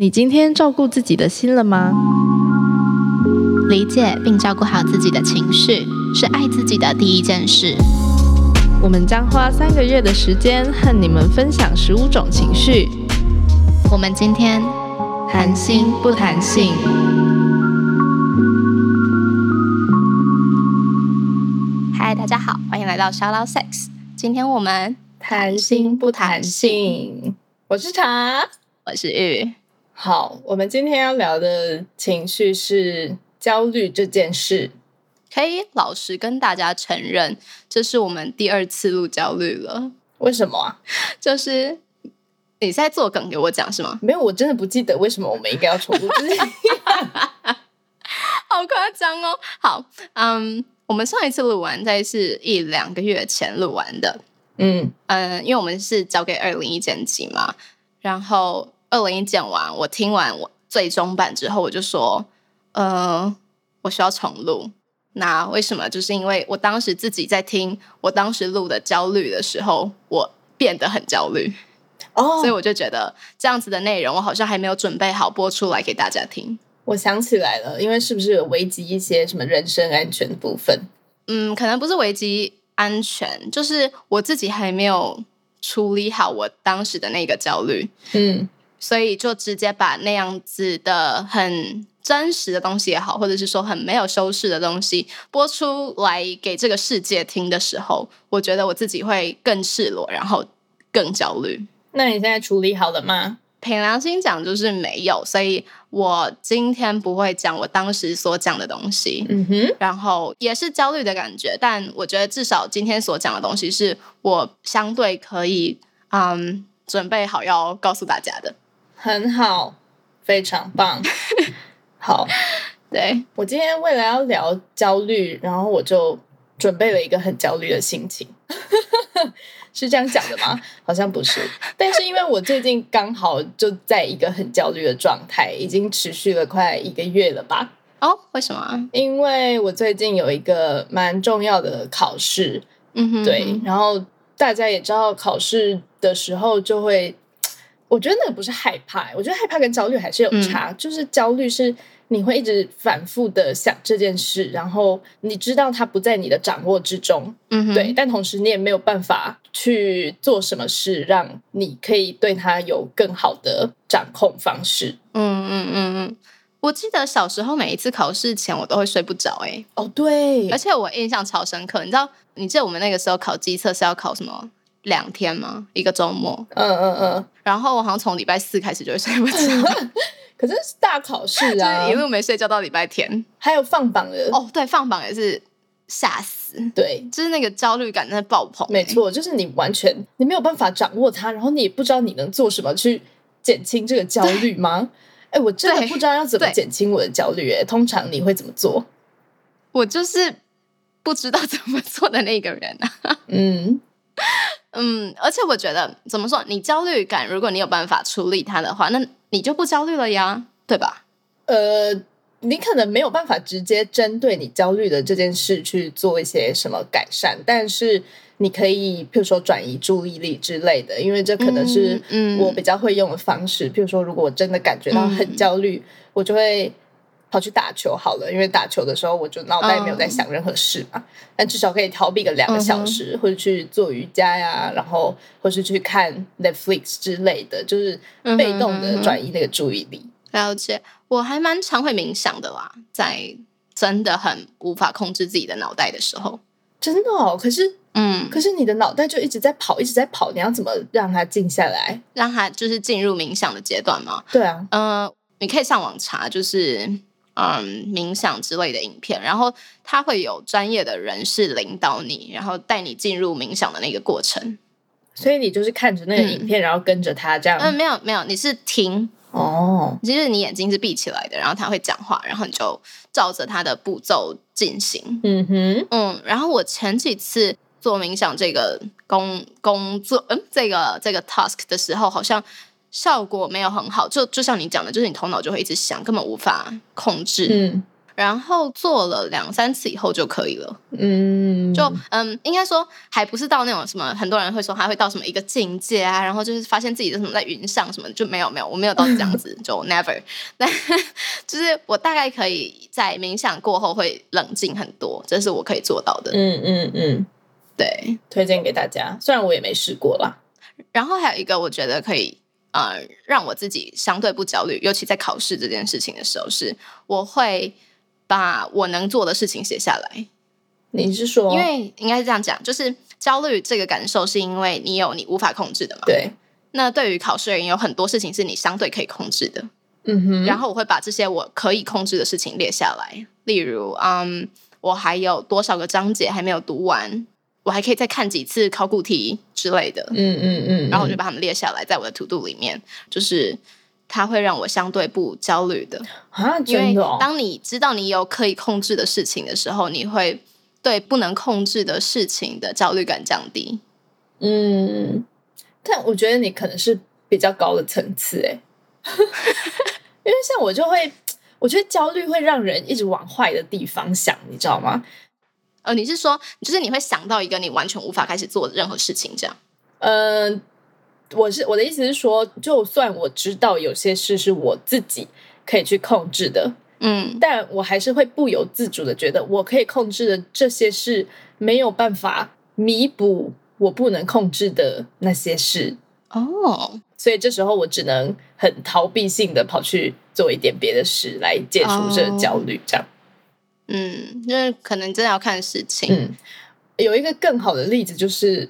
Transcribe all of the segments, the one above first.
你今天照顾自己的心了吗？理解并照顾好自己的情绪，是爱自己的第一件事。我们将花三个月的时间和你们分享十五种情绪。我们今天谈心不谈性。嗨，大家好，欢迎来到 Shout Out Sex。今天我们谈心不谈性，我是茶，我是玉。好，我们今天要聊的情绪是焦虑这件事。可以老实跟大家承认，这是我们第二次录焦虑了。为什么啊？就是你在做梗给我讲是吗？没有，我真的不记得为什么我们应该要重录。好夸张哦！好，嗯，我们上一次录完在是一两个月前录完的。嗯嗯，因为我们是交给二零一剪辑嘛，然后。二零一剪完，我听完我最终版之后，我就说，呃，我需要重录。那为什么？就是因为我当时自己在听我当时录的焦虑的时候，我变得很焦虑。哦，所以我就觉得这样子的内容，我好像还没有准备好播出来给大家听。我想起来了，因为是不是有危及一些什么人身安全的部分？嗯，可能不是危及安全，就是我自己还没有处理好我当时的那个焦虑。嗯。所以就直接把那样子的很真实的东西也好，或者是说很没有修饰的东西播出来给这个世界听的时候，我觉得我自己会更赤裸，然后更焦虑。那你现在处理好了吗？凭良心讲，就是没有。所以我今天不会讲我当时所讲的东西。嗯哼。然后也是焦虑的感觉，但我觉得至少今天所讲的东西是我相对可以嗯准备好要告诉大家的。很好，非常棒。好，对我今天为了要聊焦虑，然后我就准备了一个很焦虑的心情，是这样讲的吗？好像不是，但是因为我最近刚好就在一个很焦虑的状态，已经持续了快一个月了吧？哦，为什么？因为我最近有一个蛮重要的考试，嗯哼，对，然后大家也知道，考试的时候就会。我觉得那个不是害怕，我觉得害怕跟焦虑还是有差。就是焦虑是你会一直反复的想这件事，然后你知道它不在你的掌握之中，嗯，对。但同时你也没有办法去做什么事，让你可以对它有更好的掌控方式。嗯嗯嗯嗯。我记得小时候每一次考试前，我都会睡不着。哎，哦对，而且我印象超深刻。你知道，你记得我们那个时候考机测是要考什么？两天吗？一个周末。嗯嗯嗯。然后我好像从礼拜四开始就会睡不着，可是大考试啊，一路没睡觉到礼拜天。还有放榜的哦，对，放榜也是吓死。对，就是那个焦虑感在爆棚。没错，就是你完全你没有办法掌握它，然后你也不知道你能做什么去减轻这个焦虑吗？哎，我真的不知道要怎么减轻我的焦虑。哎，通常你会怎么做？我就是不知道怎么做的那个人啊。嗯。嗯，而且我觉得怎么说，你焦虑感，如果你有办法处理它的话，那你就不焦虑了呀，对吧？呃，你可能没有办法直接针对你焦虑的这件事去做一些什么改善，但是你可以，譬如说转移注意力之类的，因为这可能是我比较会用的方式。譬如说，如果我真的感觉到很焦虑，我就会。跑去打球好了，因为打球的时候我就脑袋没有在想任何事嘛，但至少可以逃避个两个小时，或者去做瑜伽呀，然后或是去看 Netflix 之类的，就是被动的转移那个注意力。了解，我还蛮常会冥想的啦，在真的很无法控制自己的脑袋的时候，真的哦。可是，嗯，可是你的脑袋就一直在跑，一直在跑，你要怎么让它静下来，让它就是进入冥想的阶段吗？对啊，嗯，你可以上网查，就是。嗯，冥想之类的影片，然后他会有专业的人士领导你，然后带你进入冥想的那个过程。所以你就是看着那个影片，然后跟着他这样。嗯，没有没有，你是听哦，其实你眼睛是闭起来的，然后他会讲话，然后你就照着他的步骤进行。嗯哼，嗯，然后我前几次做冥想这个工工作，嗯，这个这个 task 的时候，好像。效果没有很好，就就像你讲的，就是你头脑就会一直想，根本无法控制。嗯，然后做了两三次以后就可以了。嗯，就嗯，应该说还不是到那种什么，很多人会说他会到什么一个境界啊，然后就是发现自己的什么在云上什么，就没有没有，我没有到这样子，就 never。但就是我大概可以在冥想过后会冷静很多，这是我可以做到的。嗯嗯嗯，对，推荐给大家。虽然我也没试过啦。然后还有一个，我觉得可以。呃，让我自己相对不焦虑，尤其在考试这件事情的时候，是我会把我能做的事情写下来。你是说，因为应该是这样讲，就是焦虑这个感受是因为你有你无法控制的嘛？对。那对于考试而言，有很多事情是你相对可以控制的。嗯哼。然后我会把这些我可以控制的事情列下来，例如，嗯，我还有多少个章节还没有读完。我还可以再看几次考古题之类的，嗯嗯嗯，然后我就把它们列下来，在我的 to do 里面，就是它会让我相对不焦虑的啊，真的。当你知道你有可以控制的事情的时候，你会对不能控制的事情的焦虑感降低。嗯，但我觉得你可能是比较高的层次哎，因为像我就会，我觉得焦虑会让人一直往坏的地方想，你知道吗？呃，你是说，就是你会想到一个你完全无法开始做的任何事情，这样？嗯，我是我的意思是说，就算我知道有些事是我自己可以去控制的，嗯，但我还是会不由自主的觉得，我可以控制的这些事没有办法弥补我不能控制的那些事。哦，所以这时候我只能很逃避性的跑去做一点别的事来解除这个焦虑，这样。嗯，因为可能真的要看事情。嗯，有一个更好的例子，就是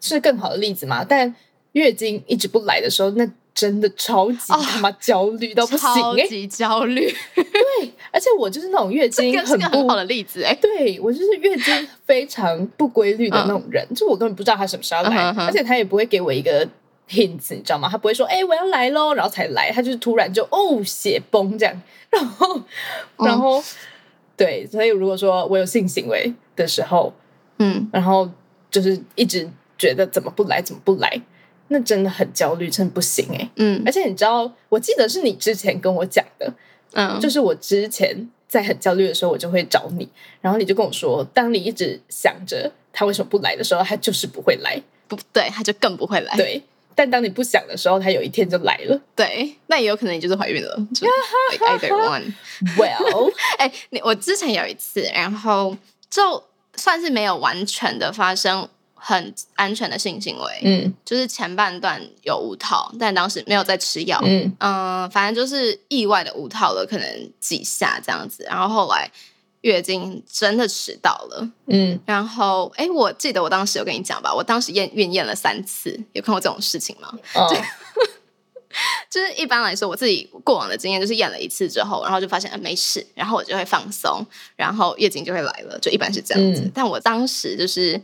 是更好的例子嘛？但月经一直不来的时候，那真的超级他妈焦虑到不行，超级焦虑。对，而且我就是那种月经很不好的例子。哎，对我就是月经非常不规律的那种人，就我根本不知道他什么时候来，而且他也不会给我一个 hint，你知道吗？他不会说，哎，我要来喽，然后才来，他就是突然就哦，血崩这样，然后，然后。对，所以如果说我有性行为的时候，嗯，然后就是一直觉得怎么不来，怎么不来，那真的很焦虑，真的不行哎，嗯，而且你知道，我记得是你之前跟我讲的，嗯，就是我之前在很焦虑的时候，我就会找你，然后你就跟我说，当你一直想着他为什么不来的时候，他就是不会来，不对，他就更不会来，对。但当你不想的时候，它有一天就来了。对，那也有可能你就是怀孕了。Either one. Well，哎，你我之前有一次，然后就算是没有完全的发生很安全的性行为，嗯，就是前半段有无套，但当时没有在吃药，嗯嗯，反正就是意外的无套了，可能几下这样子，然后后来。月经真的迟到了，嗯，然后哎，我记得我当时有跟你讲吧，我当时验孕验了三次，有看过这种事情吗？哦，就 是一般来说，我自己过往的经验就是验了一次之后，然后就发现没事，然后我就会放松，然后月经就会来了，就一般是这样子。但我当时就是。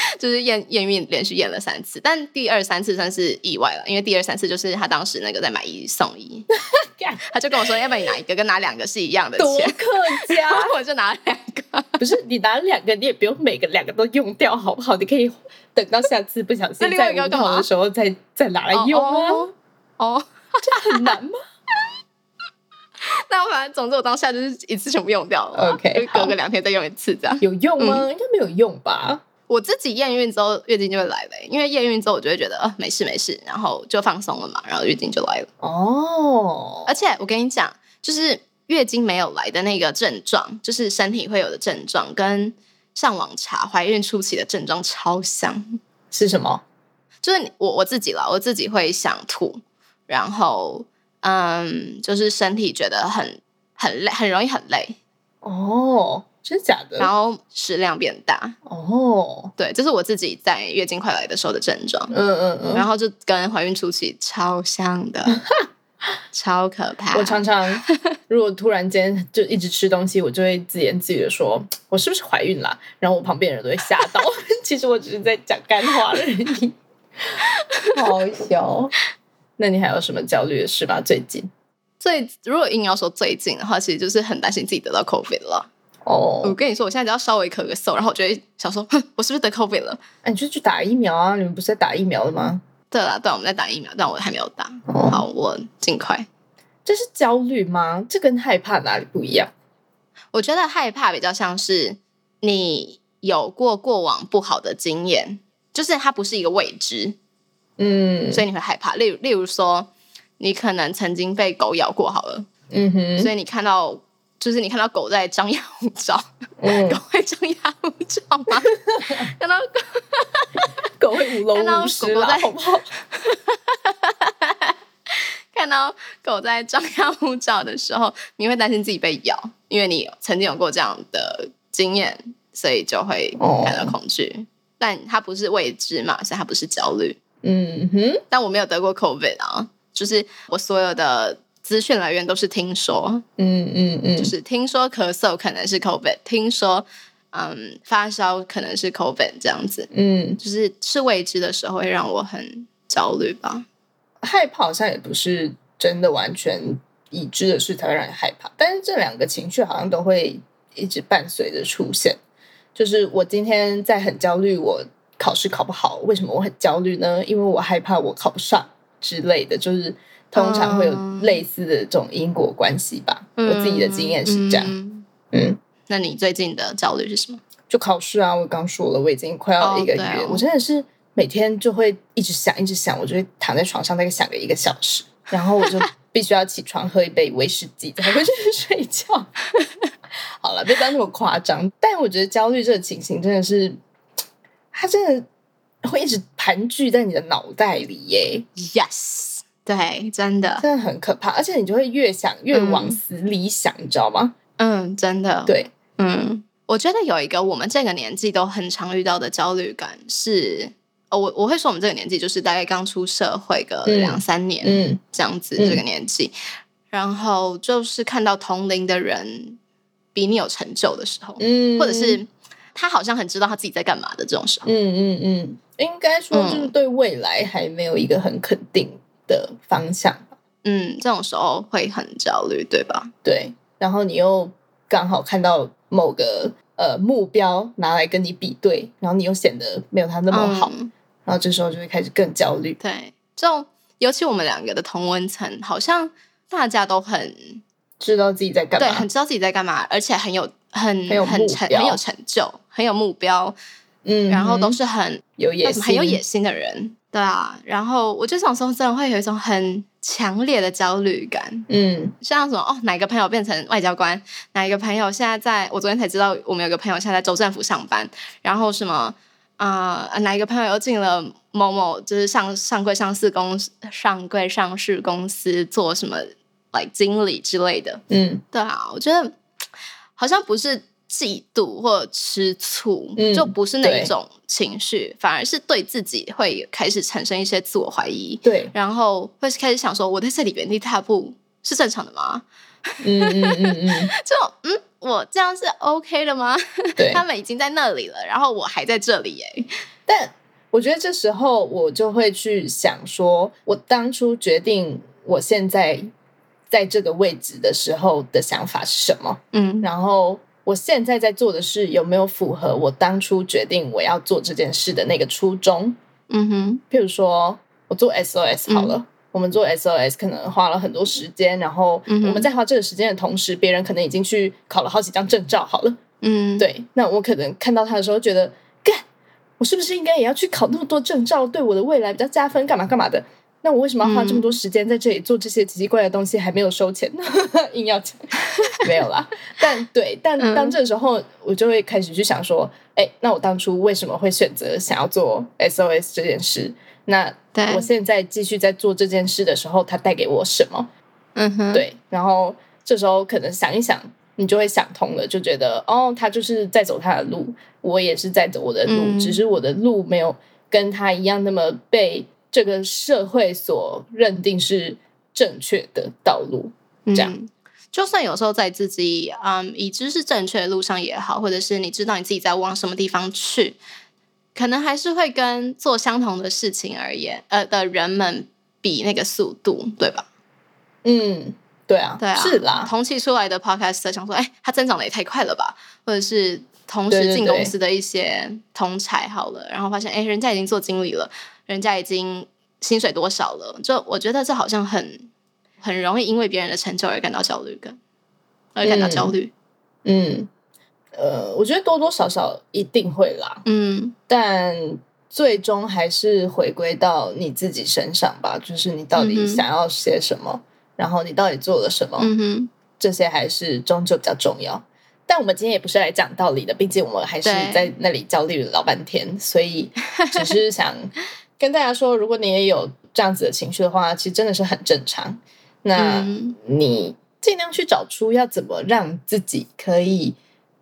就是验验孕连续验了三次，但第二三次算是意外了，因为第二三次就是他当时那个在买一送一，他就跟我说要不要拿一个跟拿两个是一样的钱，客家，我就拿两个。不是你拿两个，你也不用每个两个都用掉，好不好？你可以等到下次不小心再无套的时候再再拿来用啊。哦，这很难吗？那我反正总之我当下就是一次全部用掉了，OK，隔个两天再用一次这样。有用吗？应该没有用吧。我自己验孕之后月经就会来了，因为验孕之后我就会觉得呃没事没事，然后就放松了嘛，然后月经就来了。哦，而且我跟你讲，就是月经没有来的那个症状，就是身体会有的症状，跟上网查怀孕初期的症状超像。是什么？就是我我自己了，我自己会想吐，然后嗯，就是身体觉得很很累，很容易很累。哦。真的假的？然后食量变大哦，对，这是我自己在月经快来的时候的症状。嗯嗯嗯，然后就跟怀孕初期超像的，超可怕。我常常 如果突然间就一直吃东西，我就会自言自语的说：“我是不是怀孕了？”然后我旁边人都会吓到。其实我只是在讲干话而已，好笑。那你还有什么焦虑的事吧？最近最如果硬要说最近的话，其实就是很担心自己得到 COVID 了。哦，我跟你说，我现在只要稍微咳个嗽，然后我就会想说，哼，我是不是得 COVID 了？哎，你就去打疫苗啊！你们不是在打疫苗了吗？对啦，对，我们在打疫苗，但我还没有打。好，我尽快。这是焦虑吗？这跟害怕哪里不一样？我觉得害怕比较像是你有过过往不好的经验，就是它不是一个未知，嗯，所以你会害怕。例如，例如说，你可能曾经被狗咬过，好了，嗯哼，所以你看到，就是你看到狗在张牙舞爪，狗会张牙舞爪吗？看到狗会舞龙舞狮了，好不好？看到狗在张牙舞爪的时候，你会担心自己被咬，因为你曾经有过这样的经验，所以就会感到恐惧。但它不是未知嘛，所以它不是焦虑。嗯哼。但我没有得过 COVID 啊，就是我所有的资讯来源都是听说。嗯嗯嗯。就是听说咳嗽可能是 COVID，听说嗯发烧可能是 COVID 这样子。嗯，就是是未知的时候会让我很焦虑吧。害怕好像也不是真的完全已知的事才会让你害怕，但是这两个情绪好像都会一直伴随着出现。就是我今天在很焦虑，我考试考不好，为什么我很焦虑呢？因为我害怕我考不上之类的，就是通常会有类似的这种因果关系吧。我自己的经验是这样。嗯，那你最近的焦虑是什么？就考试啊！我刚说了，我已经快要一个月，我真的是。每天就会一直想，一直想，我就会躺在床上大概想个一个小时，然后我就必须要起床喝一杯威士忌才会去睡觉。好了，别当那么夸张。但我觉得焦虑这个情形真的是，它真的会一直盘踞在你的脑袋里耶。Yes，对，真的，真的很可怕。而且你就会越想越往死里想，你知道吗？嗯，真的。对，嗯，我觉得有一个我们这个年纪都很常遇到的焦虑感是。哦，我我会说我们这个年纪就是大概刚出社会个两三年，嗯，这样子这个年纪，然后就是看到同龄的人比你有成就的时候，嗯，或者是他好像很知道他自己在干嘛的这种时候，嗯嗯嗯，应该说就是对未来还没有一个很肯定的方向，嗯，这种时候会很焦虑，对吧？对，然后你又刚好看到某个呃目标拿来跟你比对，然后你又显得没有他那么好。然后这时候就会开始更焦虑。对，就尤其我们两个的同温层，好像大家都很知道自己在干嘛，对，很知道自己在干嘛，而且很有很很很成很有成就，很有目标，嗯，然后都是很有野心、很有野心的人，对啊。然后我这种时候真的会有一种很强烈的焦虑感，嗯，像什么哦，哪个朋友变成外交官，哪一个朋友现在在我昨天才知道，我们有个朋友现在在州政府上班，然后什么。啊，哪一个朋友又进了某某，就是上上柜上市公司，上柜上市公司做什么，like 经理之类的。嗯，对啊，我觉得好像不是嫉妒或吃醋，就不是那种情绪，反而是对自己会开始产生一些自我怀疑。对，然后会开始想说，我在这里原地踏步是正常的吗？嗯嗯嗯嗯，就嗯。我这样是 OK 的吗？对，他们已经在那里了，然后我还在这里耶。但我觉得这时候我就会去想说，我当初决定我现在在这个位置的时候的想法是什么？嗯，然后我现在在做的事有没有符合我当初决定我要做这件事的那个初衷？嗯哼，譬如说我做 SOS 好了。我们做 SOS 可能花了很多时间，然后我们在花这个时间的同时，别人可能已经去考了好几张证照，好了，嗯，对。那我可能看到他的时候，觉得，干，我是不是应该也要去考那么多证照，对我的未来比较加分，干嘛干嘛的？那我为什么要花这么多时间在这里做这些奇奇怪的东西，还没有收钱呢？硬要钱，没有啦。但对，但当这时候，我就会开始去想说，哎，那我当初为什么会选择想要做 SOS 这件事？那我现在继续在做这件事的时候，它带给我什么？嗯哼，对。然后这时候可能想一想，你就会想通了，就觉得哦，他就是在走他的路，我也是在走我的路，只是我的路没有跟他一样那么被这个社会所认定是正确的道路。这样，就算有时候在自己嗯已知是正确的路上也好，或者是你知道你自己在往什么地方去。可能还是会跟做相同的事情而言，呃的人们比那个速度，对吧？嗯，对啊，对啊，是啦。同期出来的 podcast 想说，哎，它增长的也太快了吧？或者是同时进公司的一些同才好了，然后发现，哎，人家已经做经理了，人家已经薪水多少了？就我觉得这好像很很容易因为别人的成就而感到焦虑感，而感到焦虑。嗯，呃，我觉得多多少少一定会啦。嗯，但最终还是回归到你自己身上吧，就是你到底想要些什么，然后你到底做了什么，这些还是终究比较重要。但我们今天也不是来讲道理的，毕竟我们还是在那里焦虑了老半天，所以只是想跟大家说，如果你也有这样子的情绪的话，其实真的是很正常。那你尽量去找出要怎么让自己可以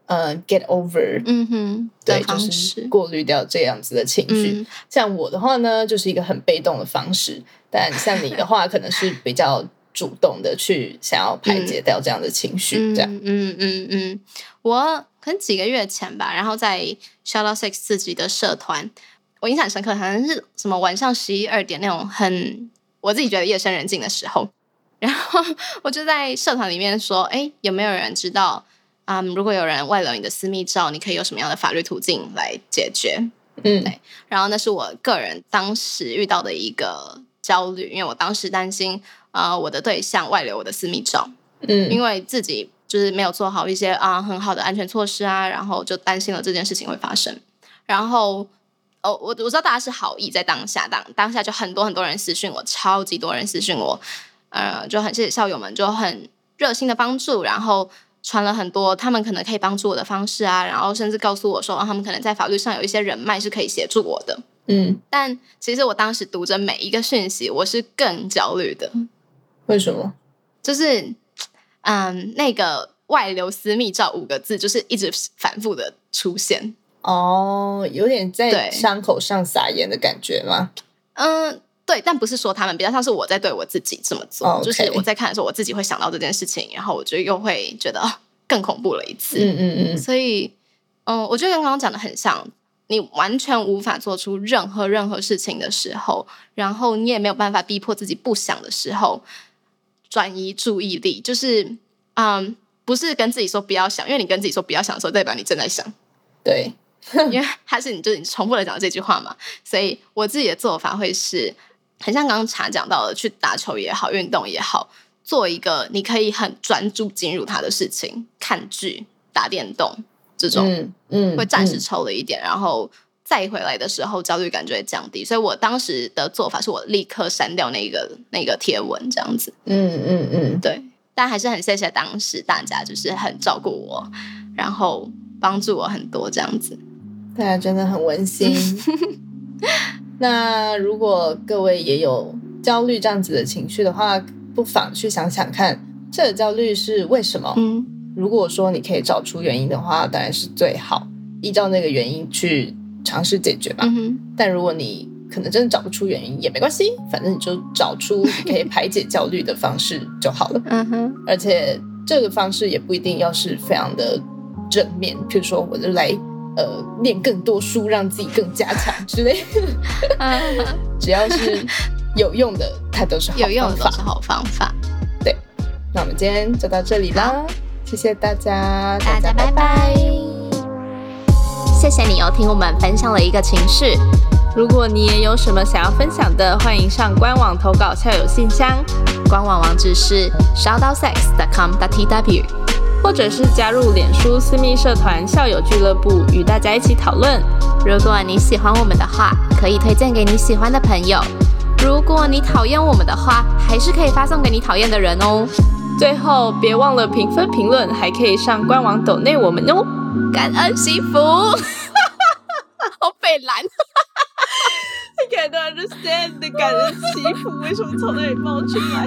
呃 get over，嗯哼，对，就是过滤掉这样子的情绪。像我的话呢，就是一个很被动的方式，但像你的话，可能是比较。主动的去想要排解掉这样的情绪，这样，嗯嗯嗯，我可能几个月前吧，然后在 Shadow Six 自己的社团，我印象深刻，好像是什么晚上十一二点那种很我自己觉得夜深人静的时候，然后 我就在社团里面说，哎，有没有人知道嗯？如果有人外流你的私密照，你可以有什么样的法律途径来解决？嗯，对。然后那是我个人当时遇到的一个焦虑，因为我当时担心。啊，我的对象外流我的私密照，嗯，因为自己就是没有做好一些啊很好的安全措施啊，然后就担心了这件事情会发生。然后，哦，我我知道大家是好意，在当下当当下就很多很多人私讯我，超级多人私讯我，呃，就很谢谢校友们就很热心的帮助，然后传了很多他们可能可以帮助我的方式啊，然后甚至告诉我说，他们可能在法律上有一些人脉是可以协助我的，嗯，但其实我当时读着每一个讯息，我是更焦虑的。为什么？就是，嗯，那个外流私密照五个字，就是一直反复的出现。哦，有点在伤口上撒盐的感觉吗？嗯，对，但不是说他们，比较像是我在对我自己这么做。就是我在看的时候，我自己会想到这件事情，然后我就又会觉得更恐怖了一次。嗯嗯嗯。所以，嗯，我觉得跟刚刚讲的很像，你完全无法做出任何任何事情的时候，然后你也没有办法逼迫自己不想的时候。转移注意力，就是嗯，不是跟自己说不要想，因为你跟自己说不要想的时候，代表你正在想。对，因为还是你就是你重复的讲这句话嘛，所以我自己的做法会是很像刚刚茶讲到的，去打球也好，运动也好，做一个你可以很专注进入它的事情，看剧、打电动这种，嗯，嗯会暂时抽了一点，然后。再回来的时候，焦虑感就会降低。所以我当时的做法是我立刻删掉那个那个贴文，这样子。嗯嗯嗯，对。但还是很谢谢当时大家，就是很照顾我，然后帮助我很多这样子。大家真的很温馨。那如果各位也有焦虑这样子的情绪的话，不妨去想想看，这个焦虑是为什么？嗯，如果说你可以找出原因的话，当然是最好，依照那个原因去。尝试解决吧，但如果你可能真的找不出原因也没关系，反正你就找出可以排解焦虑的方式就好了。嗯哼，而且这个方式也不一定要是非常的正面，譬如说我就来呃念更多书，让自己更加强之类。只要是有用的，它都是好有用的是好方法。对，那我们今天就到这里啦，谢谢大家，大家拜拜。谢谢你哦，听我们分享了一个情绪。如果你也有什么想要分享的，欢迎上官网投稿校友信箱，官网网址是 shoutsex.com.tw，或者是加入脸书私密社团校友俱乐部，与大家一起讨论。如果你喜欢我们的话，可以推荐给你喜欢的朋友；如果你讨厌我们的话，还是可以发送给你讨厌的人哦。最后，别忘了评分评论，还可以上官网抖内我们哦。感恩惜福，好北蓝，I can't understand 的感恩惜福为什么从那里冒出来？